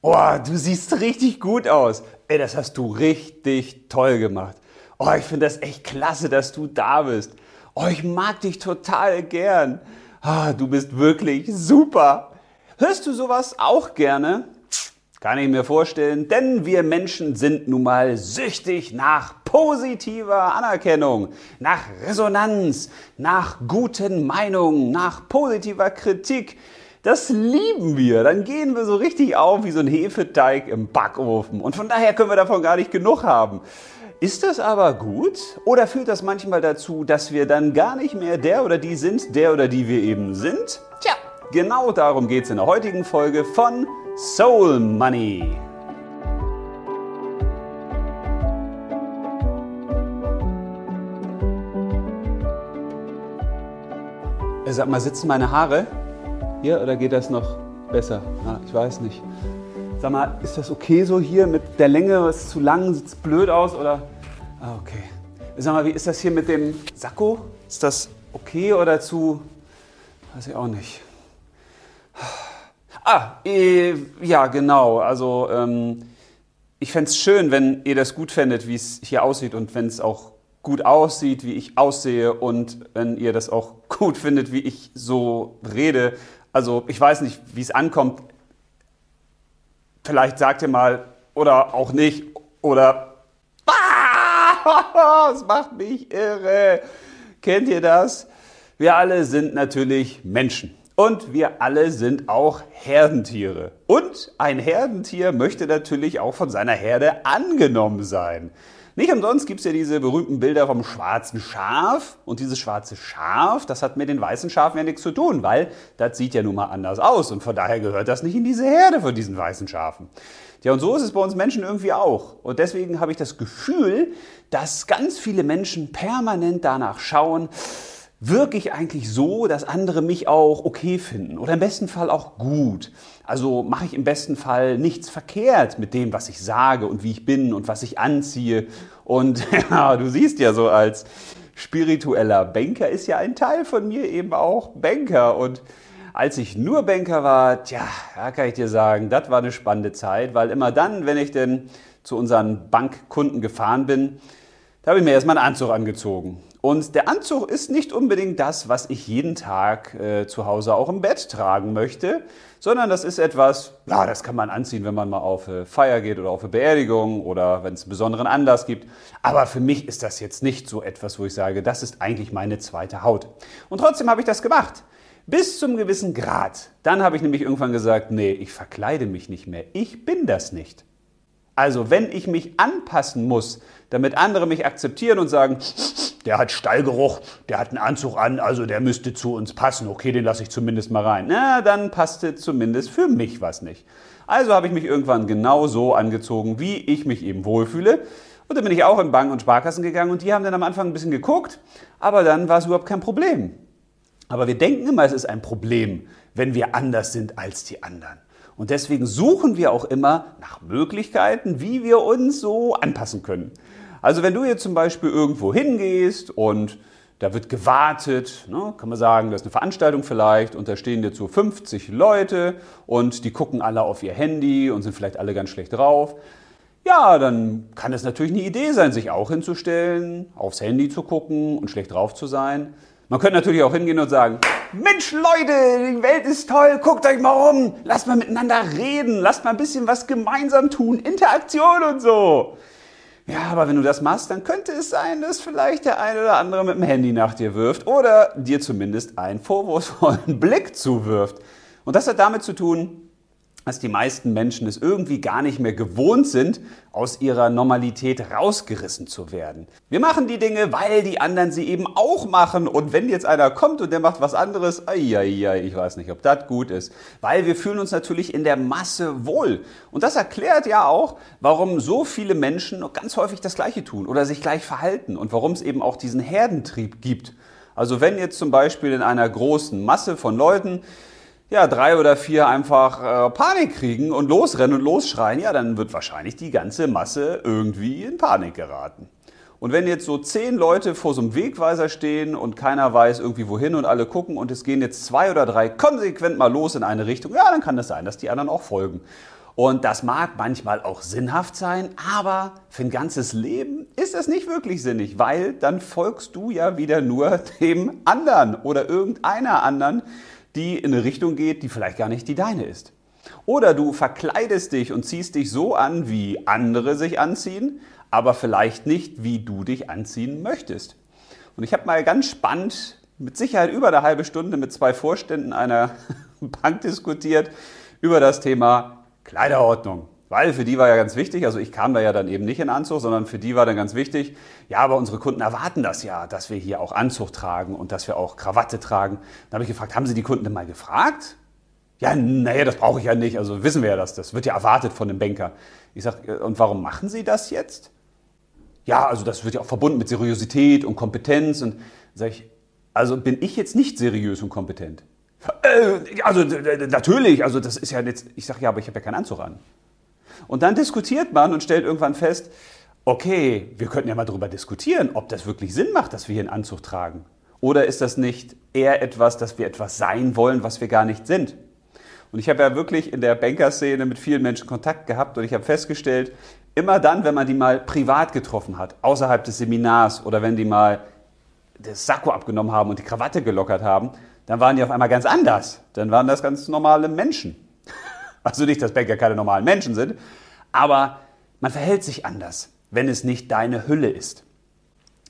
Oh, du siehst richtig gut aus. Ey, das hast du richtig toll gemacht. Oh, ich finde das echt klasse, dass du da bist. Oh, ich mag dich total gern. Ah, du bist wirklich super. Hörst du sowas auch gerne? Kann ich mir vorstellen, denn wir Menschen sind nun mal süchtig nach positiver Anerkennung, nach Resonanz, nach guten Meinungen, nach positiver Kritik. Das lieben wir. Dann gehen wir so richtig auf wie so ein Hefeteig im Backofen. Und von daher können wir davon gar nicht genug haben. Ist das aber gut? Oder führt das manchmal dazu, dass wir dann gar nicht mehr der oder die sind, der oder die wir eben sind? Tja, genau darum geht es in der heutigen Folge von Soul Money. Sag mal, sitzen meine Haare? Hier oder geht das noch besser? Ah, ich weiß nicht. Sag mal, ist das okay so hier mit der Länge? Was ist zu lang? Sieht es blöd aus oder? Ah, okay. Sag mal, wie ist das hier mit dem Sakko? Ist das okay oder zu? Weiß ich auch nicht. Ah, äh, ja, genau. Also, ähm, ich fände es schön, wenn ihr das gut fändet, wie es hier aussieht und wenn es auch gut aussieht, wie ich aussehe und wenn ihr das auch gut findet, wie ich so rede. Also ich weiß nicht, wie es ankommt. Vielleicht sagt ihr mal oder auch nicht oder es macht mich irre. Kennt ihr das? Wir alle sind natürlich Menschen. Und wir alle sind auch Herdentiere. Und ein Herdentier möchte natürlich auch von seiner Herde angenommen sein. Nicht umsonst gibt es ja diese berühmten Bilder vom schwarzen Schaf. Und dieses schwarze Schaf, das hat mit den weißen Schafen ja nichts zu tun, weil das sieht ja nun mal anders aus. Und von daher gehört das nicht in diese Herde von diesen weißen Schafen. Ja, und so ist es bei uns Menschen irgendwie auch. Und deswegen habe ich das Gefühl, dass ganz viele Menschen permanent danach schauen, wirke ich eigentlich so, dass andere mich auch okay finden oder im besten Fall auch gut. Also mache ich im besten Fall nichts verkehrt mit dem, was ich sage und wie ich bin und was ich anziehe. Und ja, du siehst ja so als spiritueller Banker ist ja ein Teil von mir eben auch Banker. Und als ich nur Banker war, tja, da kann ich dir sagen, das war eine spannende Zeit, weil immer dann, wenn ich denn zu unseren Bankkunden gefahren bin, da habe ich mir erstmal einen Anzug angezogen. Und der Anzug ist nicht unbedingt das, was ich jeden Tag äh, zu Hause auch im Bett tragen möchte, sondern das ist etwas, ja, das kann man anziehen, wenn man mal auf eine Feier geht oder auf eine Beerdigung oder wenn es einen besonderen Anlass gibt. Aber für mich ist das jetzt nicht so etwas, wo ich sage, das ist eigentlich meine zweite Haut. Und trotzdem habe ich das gemacht. Bis zum gewissen Grad. Dann habe ich nämlich irgendwann gesagt, nee, ich verkleide mich nicht mehr. Ich bin das nicht. Also wenn ich mich anpassen muss, damit andere mich akzeptieren und sagen, der hat Stallgeruch, der hat einen Anzug an, also der müsste zu uns passen. Okay, den lasse ich zumindest mal rein. Na, dann passte zumindest für mich was nicht. Also habe ich mich irgendwann genau so angezogen, wie ich mich eben wohlfühle. Und dann bin ich auch in Banken und Sparkassen gegangen und die haben dann am Anfang ein bisschen geguckt, aber dann war es überhaupt kein Problem. Aber wir denken immer, es ist ein Problem, wenn wir anders sind als die anderen. Und deswegen suchen wir auch immer nach Möglichkeiten, wie wir uns so anpassen können. Also wenn du jetzt zum Beispiel irgendwo hingehst und da wird gewartet, ne, kann man sagen, das ist eine Veranstaltung vielleicht und da stehen jetzt so 50 Leute und die gucken alle auf ihr Handy und sind vielleicht alle ganz schlecht drauf. Ja, dann kann es natürlich eine Idee sein, sich auch hinzustellen, aufs Handy zu gucken und schlecht drauf zu sein. Man könnte natürlich auch hingehen und sagen, Mensch Leute, die Welt ist toll, guckt euch mal um, lasst mal miteinander reden, lasst mal ein bisschen was gemeinsam tun, Interaktion und so. Ja, aber wenn du das machst, dann könnte es sein, dass vielleicht der eine oder andere mit dem Handy nach dir wirft oder dir zumindest einen vorwurfsvollen Blick zuwirft. Und das hat damit zu tun, dass die meisten Menschen es irgendwie gar nicht mehr gewohnt sind, aus ihrer Normalität rausgerissen zu werden. Wir machen die Dinge, weil die anderen sie eben auch machen. Und wenn jetzt einer kommt und der macht was anderes, ai, ich weiß nicht, ob das gut ist. Weil wir fühlen uns natürlich in der Masse wohl. Und das erklärt ja auch, warum so viele Menschen ganz häufig das Gleiche tun oder sich gleich verhalten und warum es eben auch diesen Herdentrieb gibt. Also wenn jetzt zum Beispiel in einer großen Masse von Leuten ja, drei oder vier einfach äh, Panik kriegen und losrennen und losschreien, ja, dann wird wahrscheinlich die ganze Masse irgendwie in Panik geraten. Und wenn jetzt so zehn Leute vor so einem Wegweiser stehen und keiner weiß irgendwie wohin und alle gucken und es gehen jetzt zwei oder drei konsequent mal los in eine Richtung, ja, dann kann es das sein, dass die anderen auch folgen. Und das mag manchmal auch sinnhaft sein, aber für ein ganzes Leben ist das nicht wirklich sinnig, weil dann folgst du ja wieder nur dem anderen oder irgendeiner anderen, die in eine Richtung geht, die vielleicht gar nicht die deine ist. Oder du verkleidest dich und ziehst dich so an, wie andere sich anziehen, aber vielleicht nicht, wie du dich anziehen möchtest. Und ich habe mal ganz spannend, mit Sicherheit über eine halbe Stunde mit zwei Vorständen einer Bank diskutiert über das Thema Kleiderordnung. Weil für die war ja ganz wichtig, also ich kam da ja dann eben nicht in Anzug, sondern für die war dann ganz wichtig, ja, aber unsere Kunden erwarten das ja, dass wir hier auch Anzug tragen und dass wir auch Krawatte tragen. Dann habe ich gefragt, haben Sie die Kunden denn mal gefragt? Ja, naja, das brauche ich ja nicht. Also wissen wir ja, dass das wird ja erwartet von dem Banker. Ich sage, äh, und warum machen Sie das jetzt? Ja, also das wird ja auch verbunden mit Seriosität und Kompetenz. Und sage ich, also bin ich jetzt nicht seriös und kompetent? Äh, also natürlich, also das ist ja jetzt, ich sage ja, aber ich habe ja keinen Anzug an. Und dann diskutiert man und stellt irgendwann fest, okay, wir könnten ja mal darüber diskutieren, ob das wirklich Sinn macht, dass wir hier einen Anzug tragen. Oder ist das nicht eher etwas, dass wir etwas sein wollen, was wir gar nicht sind? Und ich habe ja wirklich in der Bankerszene mit vielen Menschen Kontakt gehabt und ich habe festgestellt, immer dann, wenn man die mal privat getroffen hat, außerhalb des Seminars oder wenn die mal das Sakko abgenommen haben und die Krawatte gelockert haben, dann waren die auf einmal ganz anders. Dann waren das ganz normale Menschen. Also nicht, dass Banker keine normalen Menschen sind, aber man verhält sich anders, wenn es nicht deine Hülle ist.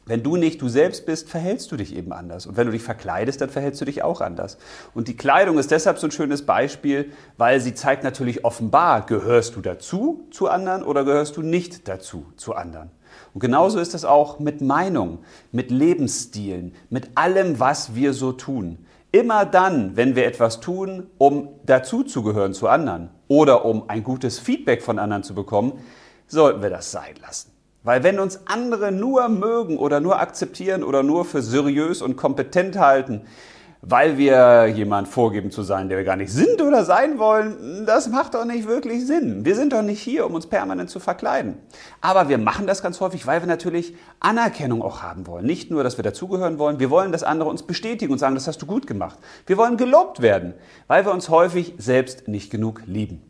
Wenn du nicht du selbst bist, verhältst du dich eben anders. Und wenn du dich verkleidest, dann verhältst du dich auch anders. Und die Kleidung ist deshalb so ein schönes Beispiel, weil sie zeigt natürlich offenbar, gehörst du dazu zu anderen oder gehörst du nicht dazu zu anderen. Und genauso ist es auch mit Meinung, mit Lebensstilen, mit allem, was wir so tun. Immer dann, wenn wir etwas tun, um dazuzugehören zu anderen oder um ein gutes Feedback von anderen zu bekommen, sollten wir das sein lassen. Weil wenn uns andere nur mögen oder nur akzeptieren oder nur für seriös und kompetent halten, weil wir jemand vorgeben zu sein, der wir gar nicht sind oder sein wollen, das macht doch nicht wirklich Sinn. Wir sind doch nicht hier, um uns permanent zu verkleiden. Aber wir machen das ganz häufig, weil wir natürlich Anerkennung auch haben wollen. Nicht nur, dass wir dazugehören wollen, wir wollen, dass andere uns bestätigen und sagen, das hast du gut gemacht. Wir wollen gelobt werden, weil wir uns häufig selbst nicht genug lieben.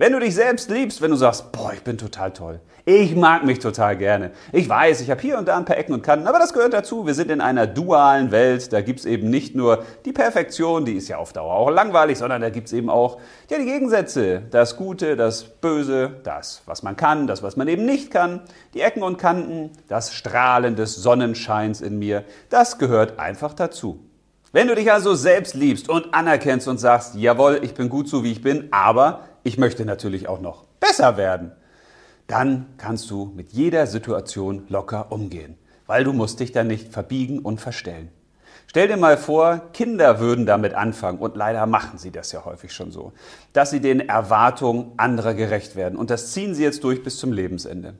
Wenn du dich selbst liebst, wenn du sagst, boah, ich bin total toll, ich mag mich total gerne. Ich weiß, ich habe hier und da ein paar Ecken und Kanten, aber das gehört dazu. Wir sind in einer dualen Welt. Da gibt es eben nicht nur die Perfektion, die ist ja auf Dauer auch langweilig, sondern da gibt es eben auch ja, die Gegensätze. Das Gute, das Böse, das, was man kann, das, was man eben nicht kann. Die Ecken und Kanten, das Strahlen des Sonnenscheins in mir, das gehört einfach dazu. Wenn du dich also selbst liebst und anerkennst und sagst, jawohl, ich bin gut so, wie ich bin, aber ich möchte natürlich auch noch besser werden, dann kannst du mit jeder Situation locker umgehen, weil du musst dich dann nicht verbiegen und verstellen. Stell dir mal vor, Kinder würden damit anfangen, und leider machen sie das ja häufig schon so, dass sie den Erwartungen anderer gerecht werden. Und das ziehen sie jetzt durch bis zum Lebensende.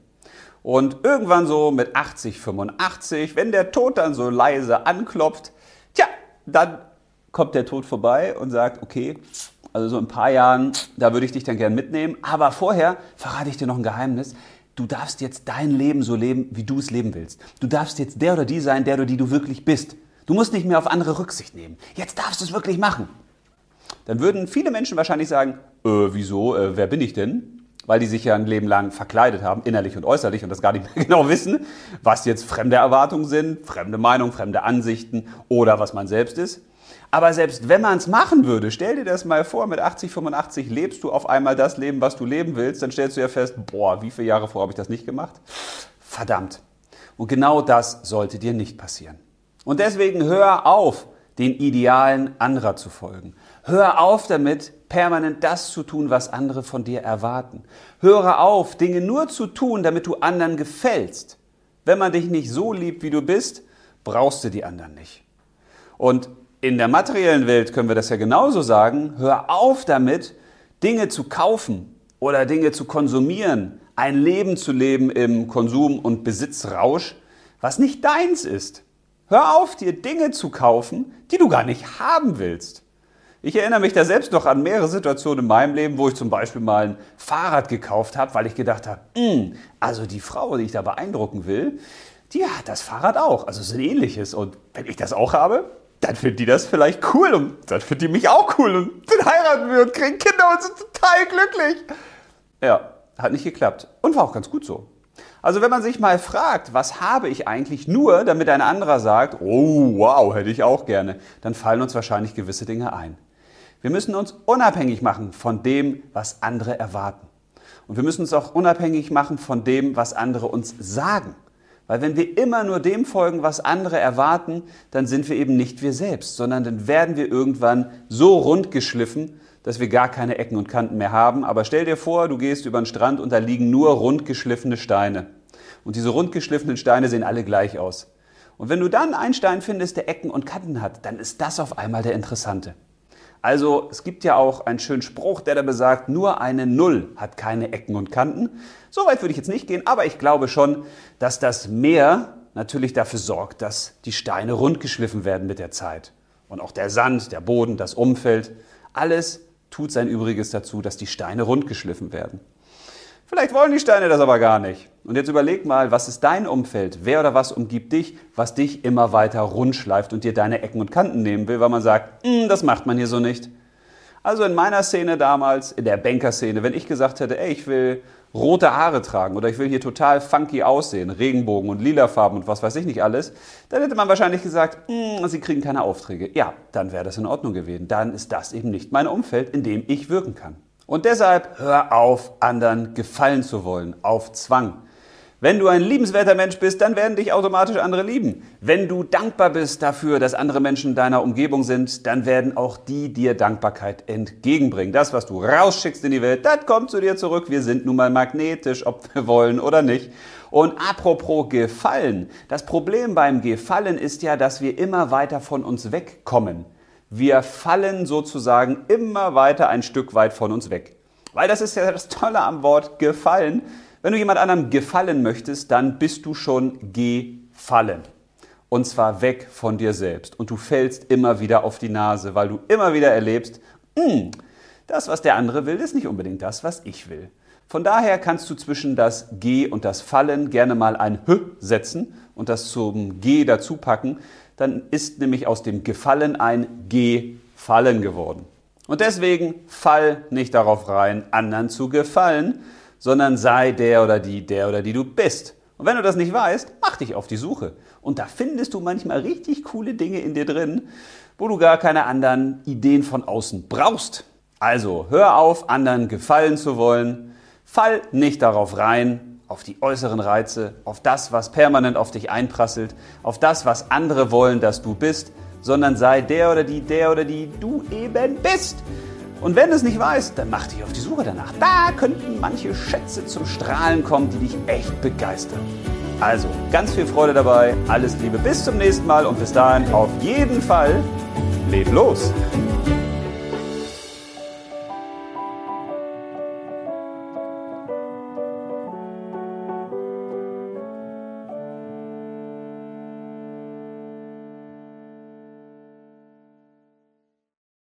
Und irgendwann so mit 80, 85, wenn der Tod dann so leise anklopft, tja, dann kommt der Tod vorbei und sagt, okay, also so ein paar Jahren, da würde ich dich dann gern mitnehmen. Aber vorher verrate ich dir noch ein Geheimnis. Du darfst jetzt dein Leben so leben, wie du es leben willst. Du darfst jetzt der oder die sein, der oder die du wirklich bist. Du musst nicht mehr auf andere Rücksicht nehmen. Jetzt darfst du es wirklich machen. Dann würden viele Menschen wahrscheinlich sagen, äh, wieso, äh, wer bin ich denn? Weil die sich ja ein Leben lang verkleidet haben, innerlich und äußerlich, und das gar nicht mehr genau wissen, was jetzt fremde Erwartungen sind, fremde Meinungen, fremde Ansichten oder was man selbst ist. Aber selbst wenn man es machen würde, stell dir das mal vor, mit 80, 85 lebst du auf einmal das Leben, was du leben willst, dann stellst du ja fest, boah, wie viele Jahre vorher habe ich das nicht gemacht? Verdammt. Und genau das sollte dir nicht passieren. Und deswegen hör auf, den Idealen anderer zu folgen. Hör auf damit, permanent das zu tun, was andere von dir erwarten. Höre auf, Dinge nur zu tun, damit du anderen gefällst. Wenn man dich nicht so liebt, wie du bist, brauchst du die anderen nicht. Und in der materiellen Welt können wir das ja genauso sagen. Hör auf damit, Dinge zu kaufen oder Dinge zu konsumieren, ein Leben zu leben im Konsum- und Besitzrausch, was nicht deins ist. Hör auf, dir Dinge zu kaufen, die du gar nicht haben willst. Ich erinnere mich da selbst noch an mehrere Situationen in meinem Leben, wo ich zum Beispiel mal ein Fahrrad gekauft habe, weil ich gedacht habe, hm, also die Frau, die ich da beeindrucken will, die hat das Fahrrad auch, also so ein ähnliches. Und wenn ich das auch habe, dann finden die das vielleicht cool und dann finden die mich auch cool und dann heiraten wir und kriegen Kinder und sind total glücklich. Ja, hat nicht geklappt. Und war auch ganz gut so. Also wenn man sich mal fragt, was habe ich eigentlich nur, damit ein anderer sagt, oh wow, hätte ich auch gerne, dann fallen uns wahrscheinlich gewisse Dinge ein. Wir müssen uns unabhängig machen von dem, was andere erwarten. Und wir müssen uns auch unabhängig machen von dem, was andere uns sagen. Weil wenn wir immer nur dem folgen, was andere erwarten, dann sind wir eben nicht wir selbst, sondern dann werden wir irgendwann so rundgeschliffen, dass wir gar keine Ecken und Kanten mehr haben. Aber stell dir vor, du gehst über den Strand und da liegen nur rundgeschliffene Steine. Und diese rundgeschliffenen Steine sehen alle gleich aus. Und wenn du dann einen Stein findest, der Ecken und Kanten hat, dann ist das auf einmal der interessante. Also es gibt ja auch einen schönen Spruch, der da besagt, nur eine Null hat keine Ecken und Kanten. So weit würde ich jetzt nicht gehen, aber ich glaube schon, dass das Meer natürlich dafür sorgt, dass die Steine rundgeschliffen werden mit der Zeit. Und auch der Sand, der Boden, das Umfeld, alles tut sein Übriges dazu, dass die Steine rundgeschliffen werden. Vielleicht wollen die Steine das aber gar nicht. Und jetzt überleg mal, was ist dein Umfeld? Wer oder was umgibt dich, was dich immer weiter rundschleift und dir deine Ecken und Kanten nehmen will, weil man sagt, hm, das macht man hier so nicht. Also in meiner Szene damals, in der Bankerszene, wenn ich gesagt hätte, ey, ich will rote Haare tragen oder ich will hier total funky aussehen, Regenbogen und lila Farben und was weiß ich nicht alles, dann hätte man wahrscheinlich gesagt, hm, Sie kriegen keine Aufträge. Ja, dann wäre das in Ordnung gewesen. Dann ist das eben nicht mein Umfeld, in dem ich wirken kann. Und deshalb hör auf, anderen gefallen zu wollen, auf Zwang. Wenn du ein liebenswerter Mensch bist, dann werden dich automatisch andere lieben. Wenn du dankbar bist dafür, dass andere Menschen deiner Umgebung sind, dann werden auch die dir Dankbarkeit entgegenbringen. Das, was du rausschickst in die Welt, das kommt zu dir zurück. Wir sind nun mal magnetisch, ob wir wollen oder nicht. Und apropos Gefallen. Das Problem beim Gefallen ist ja, dass wir immer weiter von uns wegkommen. Wir fallen sozusagen immer weiter ein Stück weit von uns weg. Weil das ist ja das Tolle am Wort gefallen. Wenn du jemand anderem gefallen möchtest, dann bist du schon gefallen. Und zwar weg von dir selbst. Und du fällst immer wieder auf die Nase, weil du immer wieder erlebst, hm, das, was der andere will, ist nicht unbedingt das, was ich will. Von daher kannst du zwischen das G und das Fallen gerne mal ein H setzen und das zum G dazu packen. Dann ist nämlich aus dem Gefallen ein Gefallen geworden. Und deswegen fall nicht darauf rein, anderen zu gefallen, sondern sei der oder die, der oder die du bist. Und wenn du das nicht weißt, mach dich auf die Suche. Und da findest du manchmal richtig coole Dinge in dir drin, wo du gar keine anderen Ideen von außen brauchst. Also hör auf, anderen gefallen zu wollen, Fall nicht darauf rein, auf die äußeren Reize, auf das, was permanent auf dich einprasselt, auf das, was andere wollen, dass du bist, sondern sei der oder die, der oder die du eben bist. Und wenn du es nicht weißt, dann mach dich auf die Suche danach. Da könnten manche Schätze zum Strahlen kommen, die dich echt begeistern. Also, ganz viel Freude dabei, alles Liebe, bis zum nächsten Mal und bis dahin auf jeden Fall, leb los!